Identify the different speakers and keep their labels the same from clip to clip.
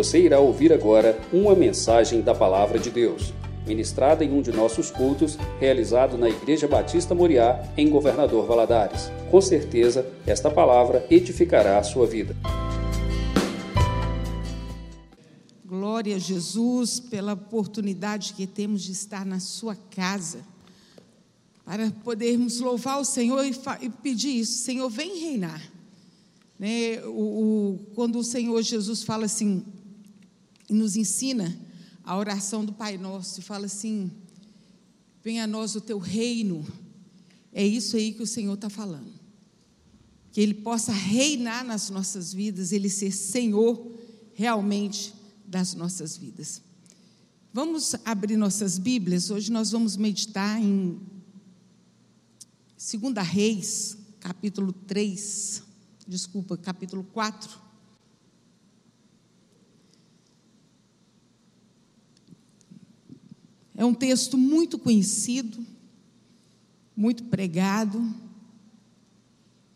Speaker 1: Você irá ouvir agora uma mensagem da Palavra de Deus, ministrada em um de nossos cultos, realizado na Igreja Batista Moriá, em Governador Valadares. Com certeza, esta palavra edificará a sua vida.
Speaker 2: Glória a Jesus pela oportunidade que temos de estar na sua casa, para podermos louvar o Senhor e, e pedir isso: Senhor, vem reinar. Né? O, o, quando o Senhor Jesus fala assim, nos ensina a oração do Pai Nosso, e fala assim: venha a nós o teu reino. É isso aí que o Senhor está falando. Que Ele possa reinar nas nossas vidas, Ele ser Senhor realmente das nossas vidas. Vamos abrir nossas Bíblias. Hoje nós vamos meditar em 2 Reis, capítulo 3 desculpa, capítulo 4. É um texto muito conhecido, muito pregado.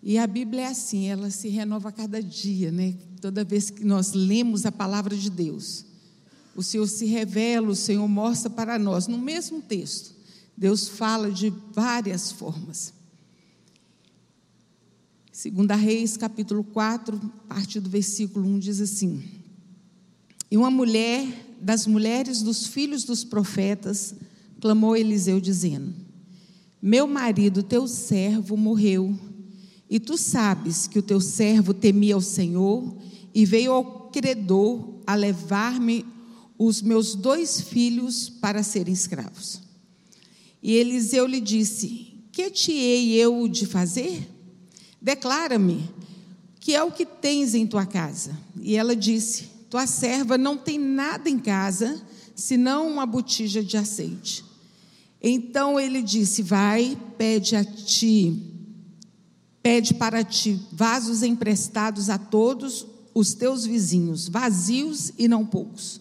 Speaker 2: E a Bíblia é assim, ela se renova a cada dia, né? Toda vez que nós lemos a palavra de Deus, o Senhor se revela, o Senhor mostra para nós, no mesmo texto. Deus fala de várias formas. Segunda Reis, capítulo 4, parte do versículo 1 diz assim: E uma mulher das mulheres dos filhos dos profetas clamou Eliseu dizendo: Meu marido, teu servo, morreu, e tu sabes que o teu servo temia ao Senhor e veio ao credor a levar-me os meus dois filhos para serem escravos. E Eliseu lhe disse: Que te hei eu de fazer? Declara-me que é o que tens em tua casa. E ela disse: Tua serva não tem nada em casa, senão uma botija de azeite. Então ele disse: Vai, pede a ti, pede para ti vasos emprestados a todos os teus vizinhos, vazios e não poucos.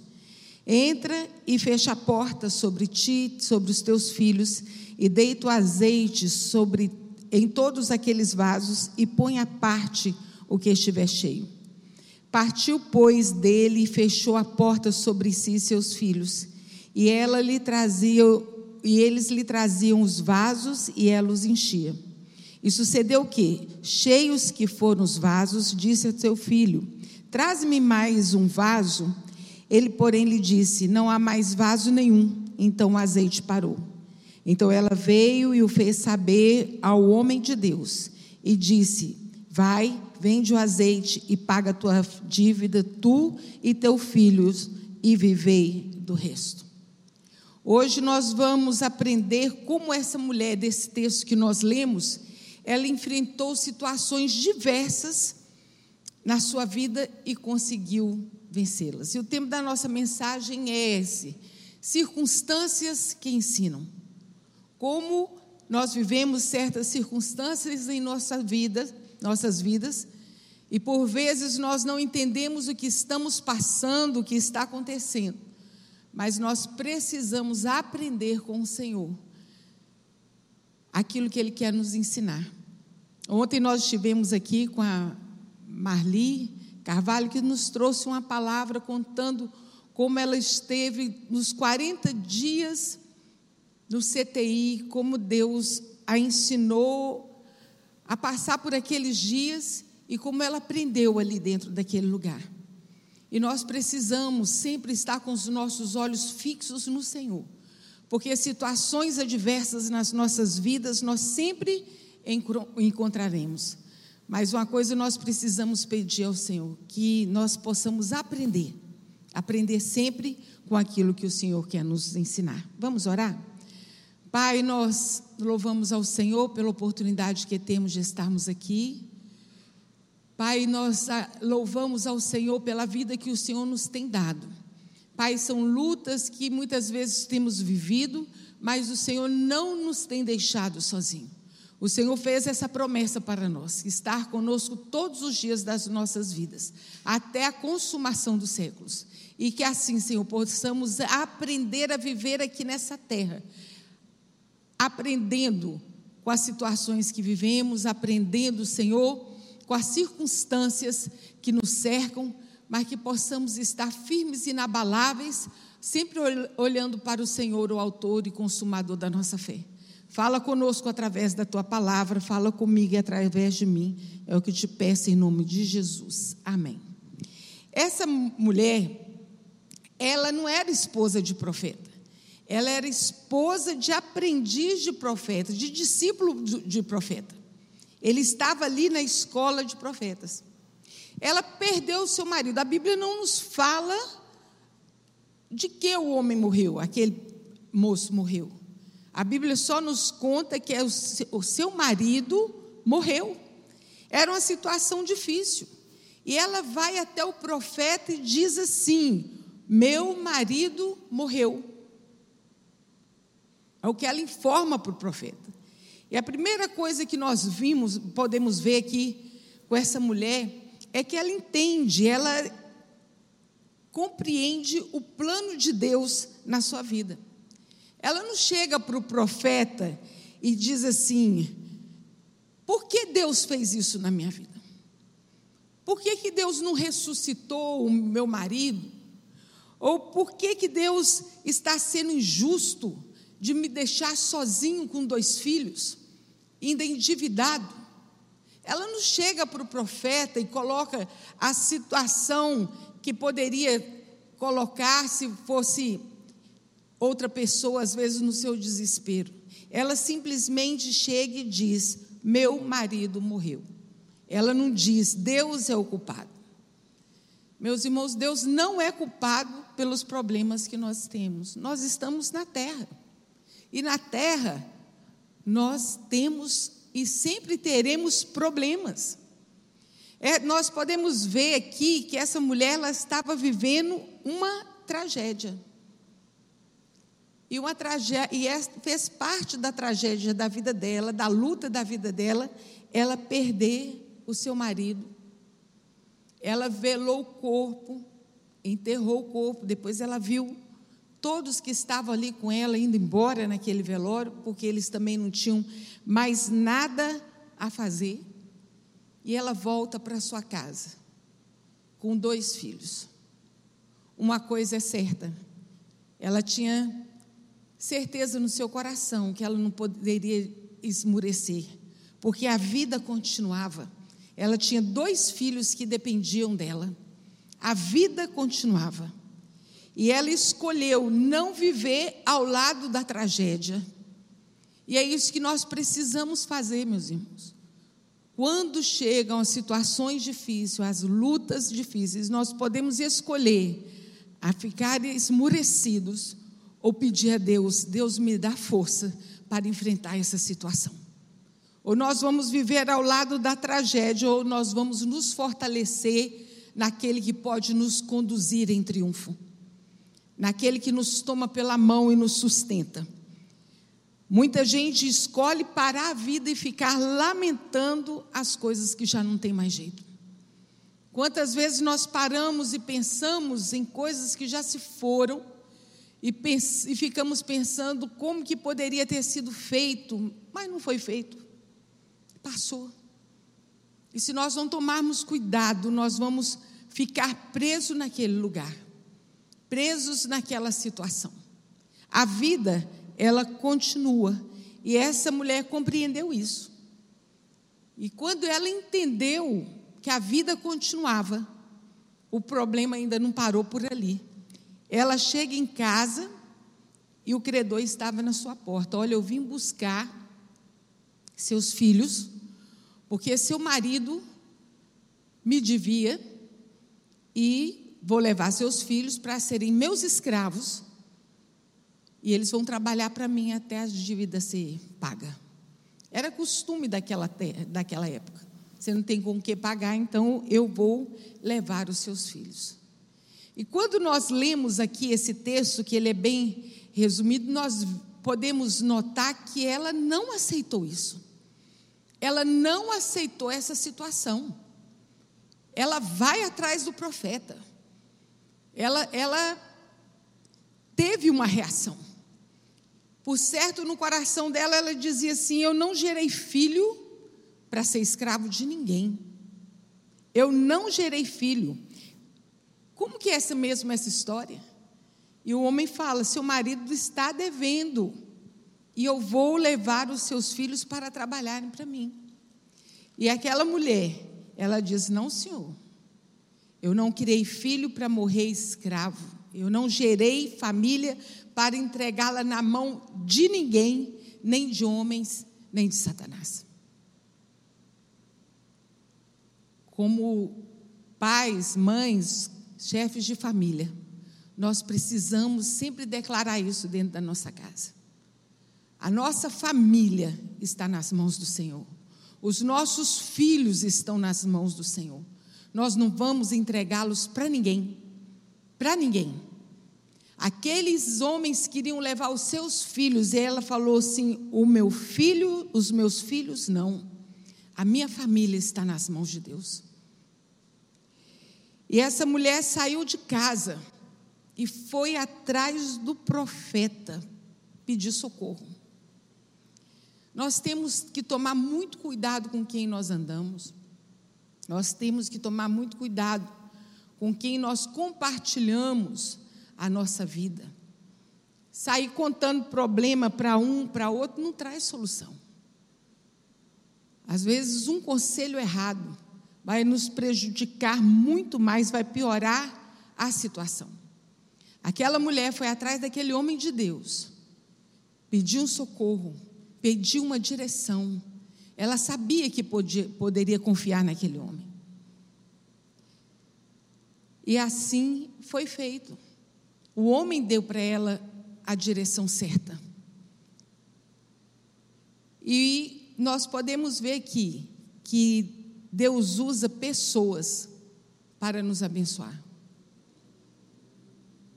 Speaker 2: Entra e fecha a porta sobre ti, sobre os teus filhos, e deita o azeite sobre em todos aqueles vasos e põe à parte o que estiver cheio. Partiu, pois, dele e fechou a porta sobre si e seus filhos. E ela lhe trazia, e eles lhe traziam os vasos e ela os enchia. E sucedeu que, cheios que foram os vasos, disse a seu filho: Traze-me mais um vaso. Ele, porém, lhe disse: Não há mais vaso nenhum. Então o azeite parou. Então ela veio e o fez saber ao homem de Deus e disse: Vai, vende o azeite e paga a tua dívida, tu e teu filhos, e vivei do resto. Hoje nós vamos aprender como essa mulher, desse texto que nós lemos, ela enfrentou situações diversas na sua vida e conseguiu vencê-las. E o tema da nossa mensagem é esse: circunstâncias que ensinam como nós vivemos certas circunstâncias em nossa vida, nossas vidas, e por vezes nós não entendemos o que estamos passando, o que está acontecendo. Mas nós precisamos aprender com o Senhor aquilo que Ele quer nos ensinar. Ontem nós estivemos aqui com a Marli Carvalho, que nos trouxe uma palavra contando como ela esteve nos 40 dias no CTI, como Deus a ensinou a passar por aqueles dias e como ela aprendeu ali dentro daquele lugar. E nós precisamos sempre estar com os nossos olhos fixos no Senhor, porque situações adversas nas nossas vidas nós sempre encontraremos. Mas uma coisa nós precisamos pedir ao Senhor, que nós possamos aprender, aprender sempre com aquilo que o Senhor quer nos ensinar. Vamos orar? Pai, nós louvamos ao Senhor pela oportunidade que temos de estarmos aqui. Pai, nós louvamos ao Senhor pela vida que o Senhor nos tem dado. Pai, são lutas que muitas vezes temos vivido, mas o Senhor não nos tem deixado sozinho. O Senhor fez essa promessa para nós, estar conosco todos os dias das nossas vidas, até a consumação dos séculos. E que assim, Senhor, possamos aprender a viver aqui nessa terra aprendendo com as situações que vivemos, aprendendo, Senhor, com as circunstâncias que nos cercam, mas que possamos estar firmes e inabaláveis, sempre olhando para o Senhor, o Autor e Consumador da nossa fé. Fala conosco através da tua palavra, fala comigo através de mim. É o que te peço em nome de Jesus. Amém. Essa mulher, ela não era esposa de profeta. Ela era esposa de aprendiz de profeta, de discípulo de profeta. Ele estava ali na escola de profetas. Ela perdeu o seu marido. A Bíblia não nos fala de que o homem morreu, aquele moço morreu. A Bíblia só nos conta que é o seu marido morreu. Era uma situação difícil. E ela vai até o profeta e diz assim: Meu marido morreu. É o que ela informa para o profeta. E a primeira coisa que nós vimos, podemos ver aqui com essa mulher, é que ela entende, ela compreende o plano de Deus na sua vida. Ela não chega para o profeta e diz assim: por que Deus fez isso na minha vida? Por que, que Deus não ressuscitou o meu marido? Ou por que, que Deus está sendo injusto de me deixar sozinho com dois filhos, ainda endividado? Ela não chega para o profeta e coloca a situação que poderia colocar se fosse outra pessoa, às vezes no seu desespero. Ela simplesmente chega e diz: Meu marido morreu. Ela não diz, Deus é o culpado. Meus irmãos, Deus não é culpado pelos problemas que nós temos. Nós estamos na terra. E na terra, nós temos e sempre teremos problemas. É, nós podemos ver aqui que essa mulher ela estava vivendo uma tragédia. E, uma tragédia, e é, fez parte da tragédia da vida dela, da luta da vida dela, ela perder o seu marido. Ela velou o corpo, enterrou o corpo, depois ela viu todos que estavam ali com ela indo embora naquele velório, porque eles também não tinham mais nada a fazer. E ela volta para sua casa com dois filhos. Uma coisa é certa, ela tinha certeza no seu coração que ela não poderia esmurecer, porque a vida continuava. Ela tinha dois filhos que dependiam dela. A vida continuava. E ela escolheu não viver ao lado da tragédia. E é isso que nós precisamos fazer, meus irmãos. Quando chegam as situações difíceis, as lutas difíceis, nós podemos escolher a ficar esmurecidos ou pedir a Deus: Deus me dá força para enfrentar essa situação. Ou nós vamos viver ao lado da tragédia, ou nós vamos nos fortalecer naquele que pode nos conduzir em triunfo, naquele que nos toma pela mão e nos sustenta. Muita gente escolhe parar a vida e ficar lamentando as coisas que já não tem mais jeito. Quantas vezes nós paramos e pensamos em coisas que já se foram e, pens e ficamos pensando como que poderia ter sido feito, mas não foi feito passou. E se nós não tomarmos cuidado, nós vamos ficar presos naquele lugar, presos naquela situação. A vida, ela continua. E essa mulher compreendeu isso. E quando ela entendeu que a vida continuava, o problema ainda não parou por ali. Ela chega em casa e o credor estava na sua porta. Olha, eu vim buscar seus filhos porque seu marido me devia e vou levar seus filhos para serem meus escravos e eles vão trabalhar para mim até a dívida ser paga. Era costume daquela, daquela época. Você não tem com o que pagar, então eu vou levar os seus filhos. E quando nós lemos aqui esse texto, que ele é bem resumido, nós podemos notar que ela não aceitou isso ela não aceitou essa situação. Ela vai atrás do profeta. Ela, ela teve uma reação. Por certo, no coração dela, ela dizia assim: Eu não gerei filho para ser escravo de ninguém. Eu não gerei filho. Como que é essa mesmo essa história? E o homem fala: seu marido está devendo, e eu vou levar os seus filhos para trabalharem para mim. E aquela mulher, ela diz: não, senhor, eu não criei filho para morrer escravo, eu não gerei família para entregá-la na mão de ninguém, nem de homens, nem de Satanás. Como pais, mães, chefes de família, nós precisamos sempre declarar isso dentro da nossa casa. A nossa família está nas mãos do Senhor. Os nossos filhos estão nas mãos do Senhor. Nós não vamos entregá-los para ninguém. Para ninguém. Aqueles homens queriam levar os seus filhos, e ela falou assim: O meu filho, os meus filhos não. A minha família está nas mãos de Deus. E essa mulher saiu de casa e foi atrás do profeta pedir socorro. Nós temos que tomar muito cuidado com quem nós andamos. Nós temos que tomar muito cuidado com quem nós compartilhamos a nossa vida. Sair contando problema para um, para outro, não traz solução. Às vezes, um conselho errado vai nos prejudicar muito mais, vai piorar a situação. Aquela mulher foi atrás daquele homem de Deus, pediu um socorro, pediu uma direção. Ela sabia que podia, poderia confiar naquele homem. E assim foi feito. O homem deu para ela a direção certa. E nós podemos ver aqui que Deus usa pessoas para nos abençoar.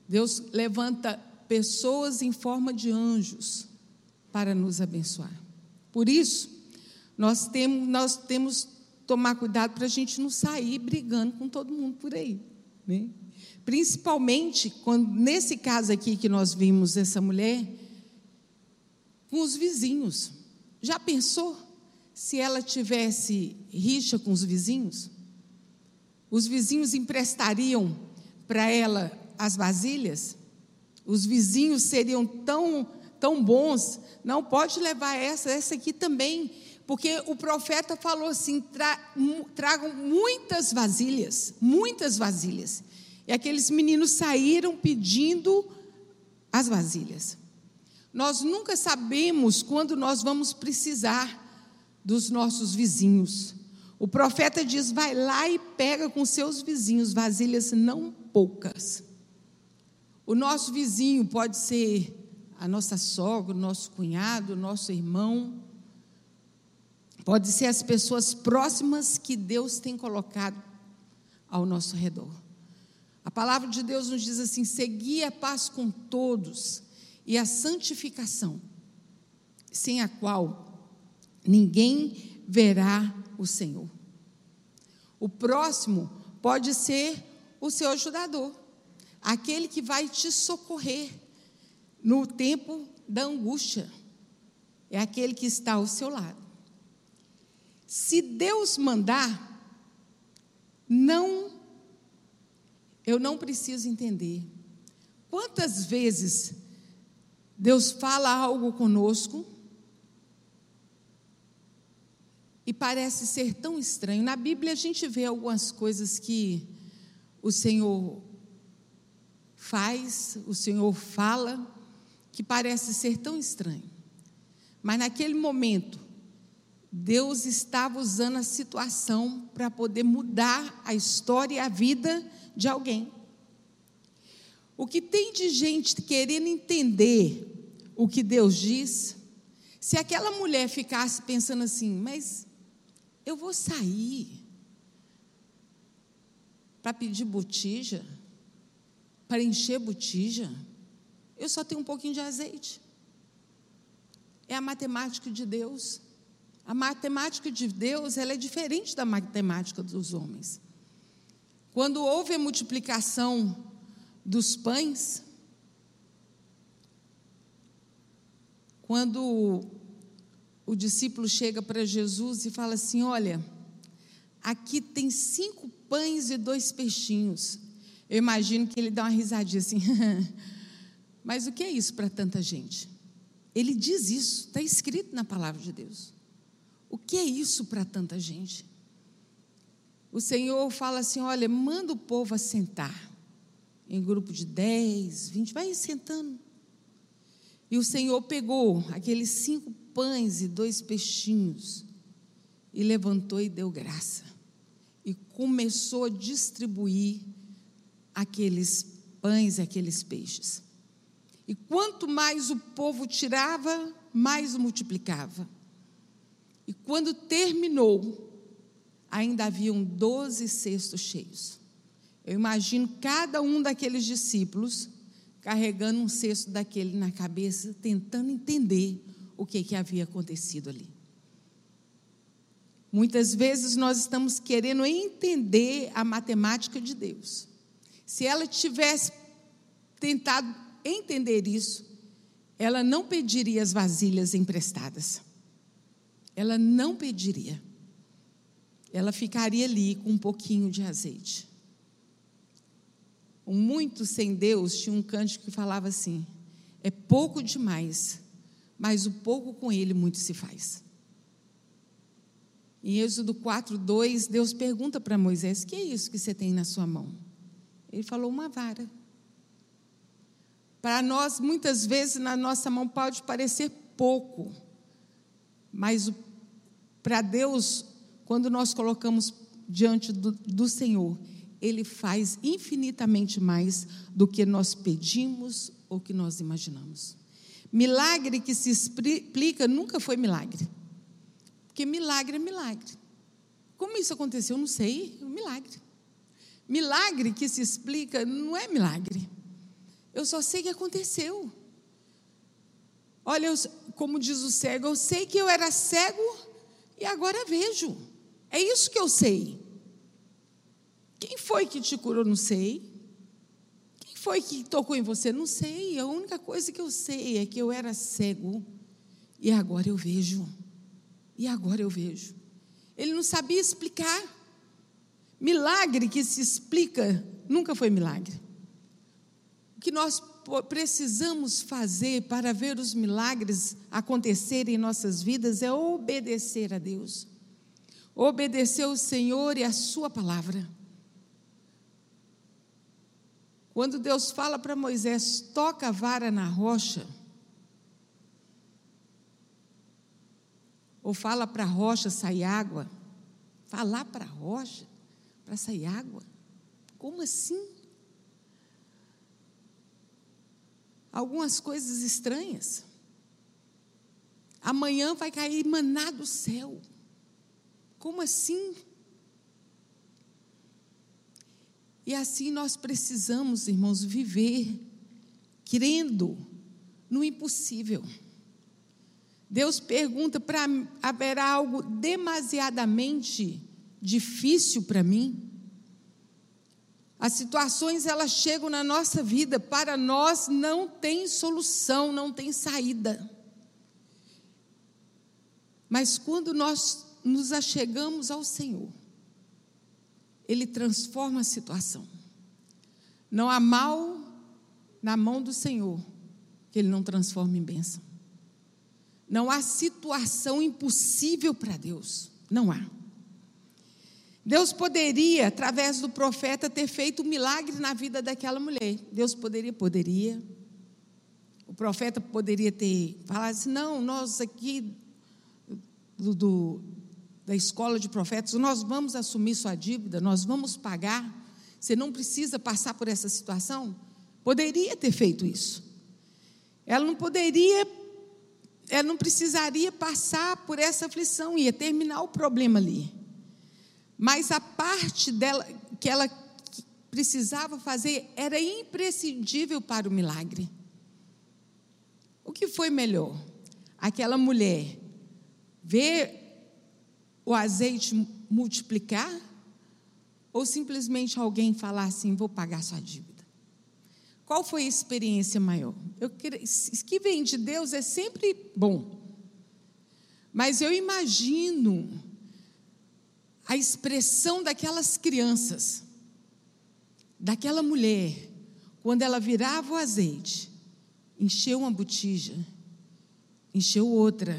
Speaker 2: Deus levanta pessoas em forma de anjos para nos abençoar. Por isso, nós temos, nós temos tomar cuidado para a gente não sair brigando com todo mundo por aí. Né? Principalmente quando, nesse caso aqui que nós vimos essa mulher, com os vizinhos. Já pensou se ela tivesse rixa com os vizinhos? Os vizinhos emprestariam para ela as vasilhas, os vizinhos seriam tão, tão bons, não pode levar essa, essa aqui também, porque o profeta falou assim: tra, tragam muitas vasilhas, muitas vasilhas. E aqueles meninos saíram pedindo as vasilhas. Nós nunca sabemos quando nós vamos precisar dos nossos vizinhos. O profeta diz: vai lá e pega com seus vizinhos vasilhas não poucas. O nosso vizinho pode ser a nossa sogra, o nosso cunhado, o nosso irmão. Pode ser as pessoas próximas que Deus tem colocado ao nosso redor. A palavra de Deus nos diz assim: segui a paz com todos e a santificação, sem a qual ninguém verá o Senhor. O próximo pode ser o seu ajudador aquele que vai te socorrer no tempo da angústia. É aquele que está ao seu lado. Se Deus mandar, não, eu não preciso entender. Quantas vezes Deus fala algo conosco e parece ser tão estranho? Na Bíblia a gente vê algumas coisas que o Senhor faz, o Senhor fala, que parece ser tão estranho. Mas naquele momento, Deus estava usando a situação para poder mudar a história e a vida de alguém. O que tem de gente querendo entender o que Deus diz, se aquela mulher ficasse pensando assim, mas eu vou sair para pedir botija, para encher botija, eu só tenho um pouquinho de azeite. É a matemática de Deus. A matemática de Deus ela é diferente da matemática dos homens. Quando houve a multiplicação dos pães, quando o discípulo chega para Jesus e fala assim: Olha, aqui tem cinco pães e dois peixinhos. Eu imagino que ele dá uma risadinha assim. Mas o que é isso para tanta gente? Ele diz isso, está escrito na palavra de Deus. O que é isso para tanta gente? O Senhor fala assim: olha, manda o povo assentar em grupo de 10, 20, vai sentando. E o Senhor pegou aqueles cinco pães e dois peixinhos e levantou e deu graça. E começou a distribuir aqueles pães e aqueles peixes. E quanto mais o povo tirava, mais multiplicava. E quando terminou, ainda haviam doze cestos cheios. Eu imagino cada um daqueles discípulos carregando um cesto daquele na cabeça, tentando entender o que, que havia acontecido ali. Muitas vezes nós estamos querendo entender a matemática de Deus. Se ela tivesse tentado entender isso, ela não pediria as vasilhas emprestadas. Ela não pediria. Ela ficaria ali com um pouquinho de azeite. O muito sem Deus tinha um cântico que falava assim: é pouco demais, mas o pouco com ele muito se faz. Em Êxodo 4, 2, Deus pergunta para Moisés: que é isso que você tem na sua mão? Ele falou: uma vara. Para nós, muitas vezes, na nossa mão pode parecer pouco, mas para Deus, quando nós colocamos diante do, do Senhor, Ele faz infinitamente mais do que nós pedimos ou que nós imaginamos. Milagre que se explica nunca foi milagre, porque milagre é milagre. Como isso aconteceu? Não sei, um milagre. Milagre que se explica não é milagre. Eu só sei que aconteceu. Olha, eu, como diz o cego, eu sei que eu era cego e agora vejo. É isso que eu sei. Quem foi que te curou? Não sei. Quem foi que tocou em você? Não sei. A única coisa que eu sei é que eu era cego e agora eu vejo. E agora eu vejo. Ele não sabia explicar. Milagre que se explica nunca foi milagre. O que nós precisamos fazer para ver os milagres acontecerem em nossas vidas é obedecer a Deus. Obedecer ao Senhor e a Sua palavra. Quando Deus fala para Moisés, toca a vara na rocha, ou fala para a rocha sair água, falar para a rocha, para sair água? Como assim? Algumas coisas estranhas. Amanhã vai cair maná do céu. Como assim? E assim nós precisamos, irmãos, viver crendo no impossível. Deus pergunta para haverá algo demasiadamente difícil para mim? As situações elas chegam na nossa vida, para nós não tem solução, não tem saída. Mas quando nós nos achegamos ao Senhor, Ele transforma a situação. Não há mal na mão do Senhor que Ele não transforma em bênção. Não há situação impossível para Deus. Não há. Deus poderia, através do profeta, ter feito um milagre na vida daquela mulher. Deus poderia, poderia. O profeta poderia ter falado assim: não, nós aqui do, do, da escola de profetas, nós vamos assumir sua dívida, nós vamos pagar. Você não precisa passar por essa situação. Poderia ter feito isso. Ela não poderia, ela não precisaria passar por essa aflição, ia terminar o problema ali. Mas a parte dela que ela precisava fazer era imprescindível para o milagre. O que foi melhor? Aquela mulher ver o azeite multiplicar ou simplesmente alguém falar assim: vou pagar sua dívida? Qual foi a experiência maior? Eu, que vem de Deus é sempre bom. Mas eu imagino a expressão daquelas crianças, daquela mulher, quando ela virava o azeite, encheu uma botija, encheu outra,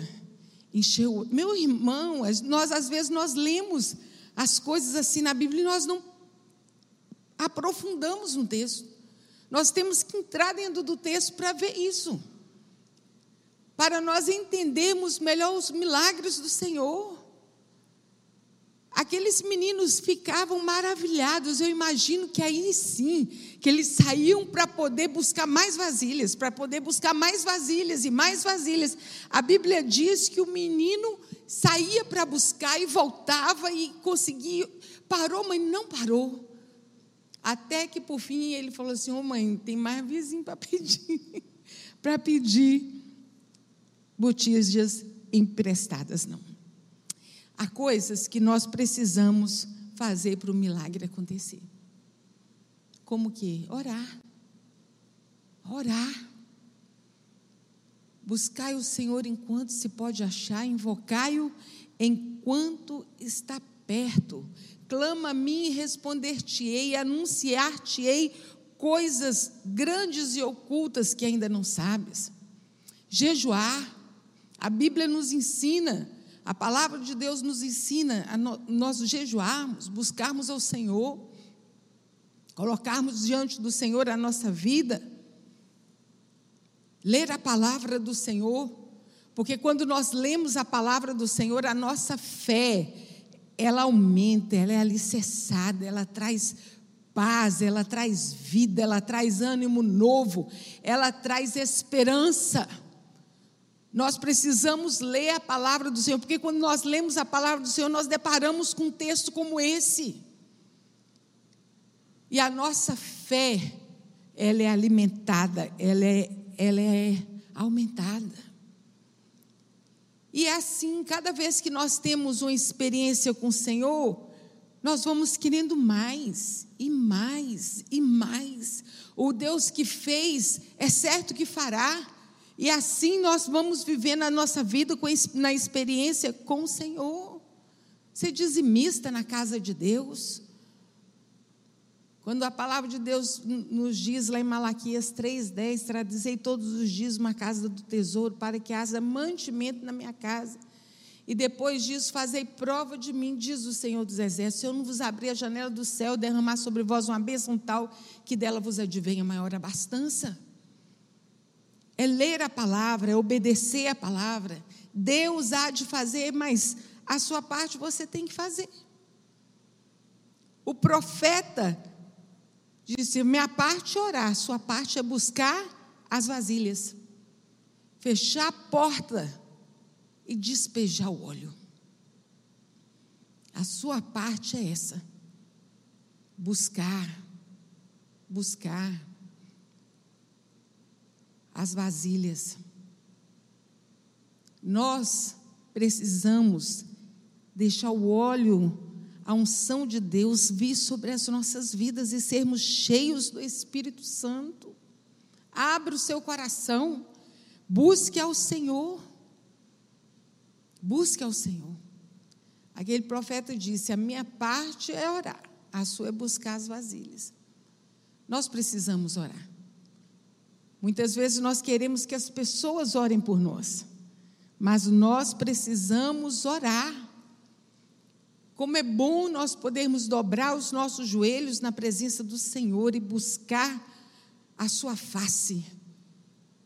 Speaker 2: encheu. Meu irmão, nós às vezes nós lemos as coisas assim na Bíblia e nós não aprofundamos no texto. Nós temos que entrar dentro do texto para ver isso. Para nós entendermos melhor os milagres do Senhor. Aqueles meninos ficavam maravilhados. Eu imagino que aí sim, que eles saíam para poder buscar mais vasilhas, para poder buscar mais vasilhas e mais vasilhas. A Bíblia diz que o menino saía para buscar e voltava e conseguia. Parou, mas não parou. Até que por fim ele falou assim: Ô oh, mãe, tem mais vizinho para pedir. para pedir botias emprestadas, não. Há coisas que nós precisamos fazer para o milagre acontecer. Como que? Orar. Orar. Buscai o Senhor enquanto se pode achar, invocai-o enquanto está perto. Clama a mim e responder-te-ei, anunciar-te-ei coisas grandes e ocultas que ainda não sabes. Jejuar, a Bíblia nos ensina, a palavra de Deus nos ensina a nós jejuarmos, buscarmos ao Senhor, colocarmos diante do Senhor a nossa vida, ler a palavra do Senhor, porque quando nós lemos a palavra do Senhor, a nossa fé, ela aumenta, ela é alicerçada, ela traz paz, ela traz vida, ela traz ânimo novo, ela traz esperança. Nós precisamos ler a palavra do Senhor, porque quando nós lemos a palavra do Senhor, nós deparamos com um texto como esse. E a nossa fé, ela é alimentada, ela é, ela é aumentada. E é assim, cada vez que nós temos uma experiência com o Senhor, nós vamos querendo mais, e mais, e mais. O Deus que fez, é certo que fará. E assim nós vamos vivendo a nossa vida na experiência com o Senhor. Ser dizimista na casa de Deus. Quando a palavra de Deus nos diz lá em Malaquias 3,10, traduzei todos os dias uma casa do tesouro, para que haja mantimento na minha casa. E depois disso, fazei prova de mim, diz o Senhor dos Exércitos, eu não vos abrir a janela do céu, derramar sobre vós uma bênção tal, que dela vos advenha maior abastança. É ler a palavra, é obedecer a palavra. Deus há de fazer, mas a sua parte você tem que fazer. O profeta Disse: minha parte é orar, sua parte é buscar as vasilhas, fechar a porta e despejar o óleo. A sua parte é essa: buscar, buscar as vasilhas. Nós precisamos deixar o óleo a unção de Deus vir sobre as nossas vidas e sermos cheios do Espírito Santo. Abra o seu coração, busque ao Senhor. Busque ao Senhor. Aquele profeta disse: A minha parte é orar, a sua é buscar as vasilhas. Nós precisamos orar. Muitas vezes nós queremos que as pessoas orem por nós, mas nós precisamos orar. Como é bom nós podermos dobrar os nossos joelhos na presença do Senhor e buscar a Sua face.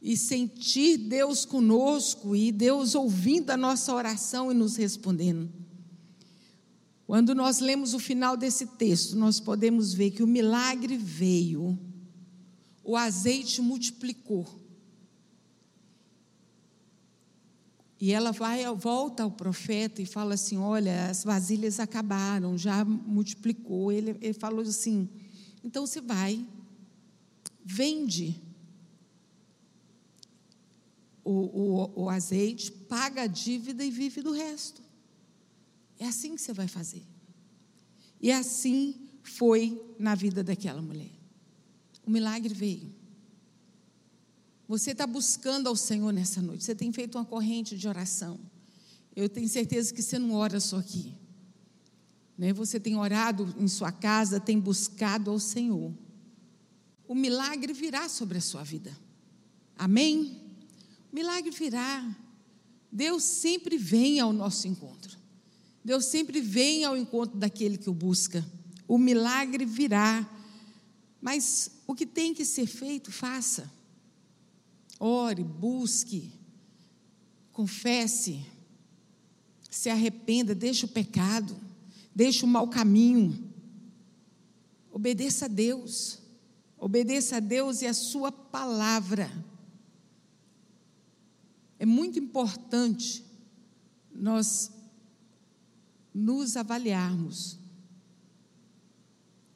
Speaker 2: E sentir Deus conosco e Deus ouvindo a nossa oração e nos respondendo. Quando nós lemos o final desse texto, nós podemos ver que o milagre veio, o azeite multiplicou. E ela vai, volta ao profeta e fala assim: Olha, as vasilhas acabaram, já multiplicou. Ele, ele falou assim: Então você vai, vende o, o, o azeite, paga a dívida e vive do resto. É assim que você vai fazer. E assim foi na vida daquela mulher. O milagre veio. Você está buscando ao Senhor nessa noite. Você tem feito uma corrente de oração. Eu tenho certeza que você não ora só aqui. Né? Você tem orado em sua casa, tem buscado ao Senhor. o milagre virá sobre a sua vida. Amém? O milagre virá. Deus sempre vem ao nosso encontro. Deus sempre vem ao encontro daquele que o busca. O milagre virá. Mas o que tem que ser feito, faça. Ore, busque, confesse, se arrependa, deixe o pecado, deixe o mau caminho. Obedeça a Deus. Obedeça a Deus e a Sua palavra. É muito importante nós nos avaliarmos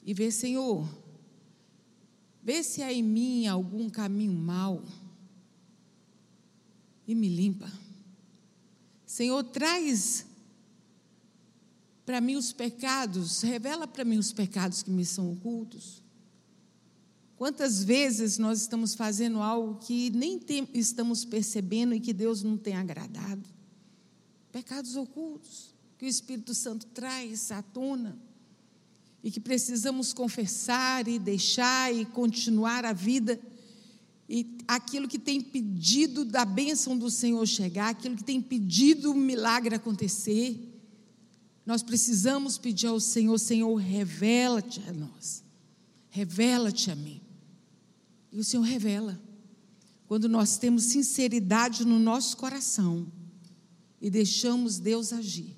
Speaker 2: e ver, Senhor, vê se há em mim algum caminho mau e me limpa. Senhor, traz para mim os pecados, revela para mim os pecados que me são ocultos. Quantas vezes nós estamos fazendo algo que nem tem, estamos percebendo e que Deus não tem agradado? Pecados ocultos que o Espírito Santo traz à tona e que precisamos confessar e deixar e continuar a vida. E aquilo que tem pedido da bênção do Senhor chegar, aquilo que tem pedido o milagre acontecer, nós precisamos pedir ao Senhor: Senhor, revela-te a nós, revela-te a mim. E o Senhor revela. Quando nós temos sinceridade no nosso coração e deixamos Deus agir,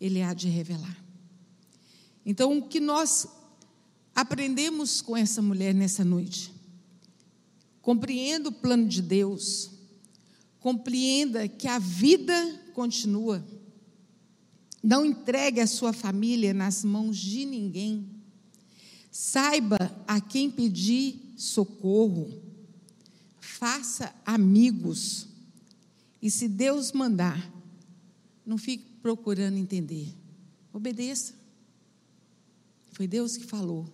Speaker 2: Ele há de revelar. Então, o que nós aprendemos com essa mulher nessa noite? Compreenda o plano de Deus, compreenda que a vida continua. Não entregue a sua família nas mãos de ninguém. Saiba a quem pedir socorro, faça amigos, e se Deus mandar, não fique procurando entender, obedeça. Foi Deus que falou,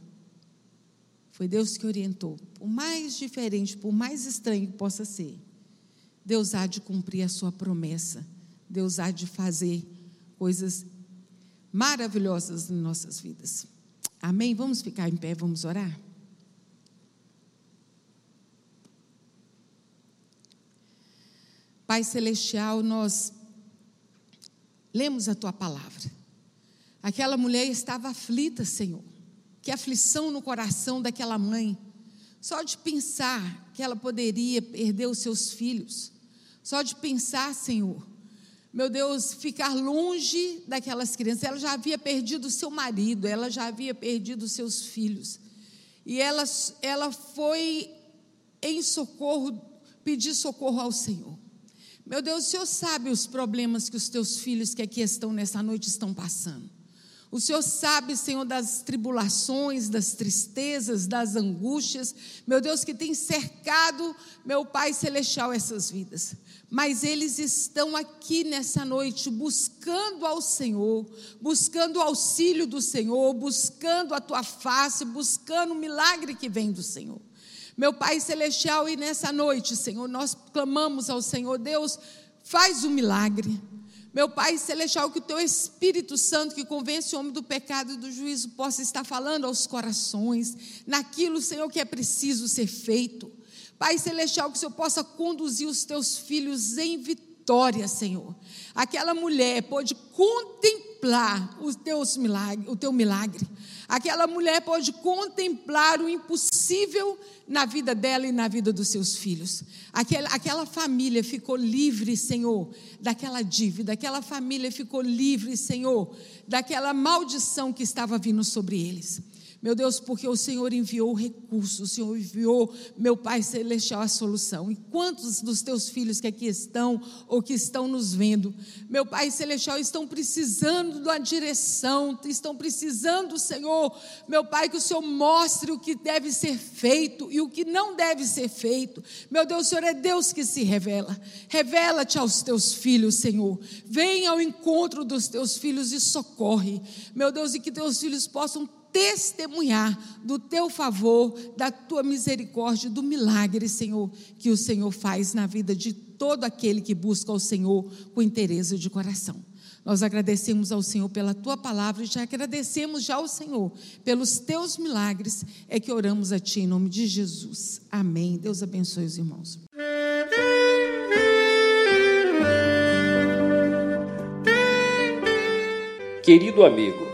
Speaker 2: foi Deus que orientou. Por mais diferente, por mais estranho que possa ser, Deus há de cumprir a sua promessa, Deus há de fazer coisas maravilhosas em nossas vidas. Amém? Vamos ficar em pé, vamos orar? Pai Celestial, nós lemos a tua palavra. Aquela mulher estava aflita, Senhor. Que aflição no coração daquela mãe. Só de pensar que ela poderia perder os seus filhos. Só de pensar, Senhor, meu Deus, ficar longe daquelas crianças. Ela já havia perdido o seu marido, ela já havia perdido os seus filhos. E ela, ela foi em socorro, pedir socorro ao Senhor. Meu Deus, o Senhor sabe os problemas que os teus filhos que aqui estão nessa noite estão passando. O Senhor sabe, Senhor, das tribulações, das tristezas, das angústias, meu Deus, que tem cercado, meu Pai Celestial, essas vidas. Mas eles estão aqui nessa noite buscando ao Senhor, buscando o auxílio do Senhor, buscando a tua face, buscando o milagre que vem do Senhor. Meu Pai Celestial, e nessa noite, Senhor, nós clamamos ao Senhor, Deus, faz o um milagre. Meu Pai Celestial, que o Teu Espírito Santo, que convence o homem do pecado e do juízo, possa estar falando aos corações, naquilo, Senhor, que é preciso ser feito. Pai Celestial, que o Senhor possa conduzir os Teus filhos em vitória, Senhor. Aquela mulher pode contemplar os teus milagres, o Teu milagre. Aquela mulher pode contemplar o impossível na vida dela e na vida dos seus filhos. Aquela, aquela família ficou livre, Senhor, daquela dívida. Aquela família ficou livre, Senhor, daquela maldição que estava vindo sobre eles. Meu Deus, porque o Senhor enviou recursos, o Senhor enviou, meu Pai Celestial, a solução. E quantos dos teus filhos que aqui estão ou que estão nos vendo, meu Pai Celestial, estão precisando da direção, estão precisando, Senhor, meu Pai, que o Senhor mostre o que deve ser feito e o que não deve ser feito. Meu Deus, o Senhor é Deus que se revela. Revela-te aos teus filhos, Senhor. Venha ao encontro dos teus filhos e socorre. Meu Deus, e que teus filhos possam testemunhar do teu favor, da tua misericórdia, do milagre, Senhor, que o Senhor faz na vida de todo aquele que busca o Senhor com interesse de coração. Nós agradecemos ao Senhor pela tua palavra e já agradecemos já ao Senhor pelos teus milagres. É que oramos a ti em nome de Jesus. Amém. Deus abençoe os irmãos.
Speaker 1: Querido amigo,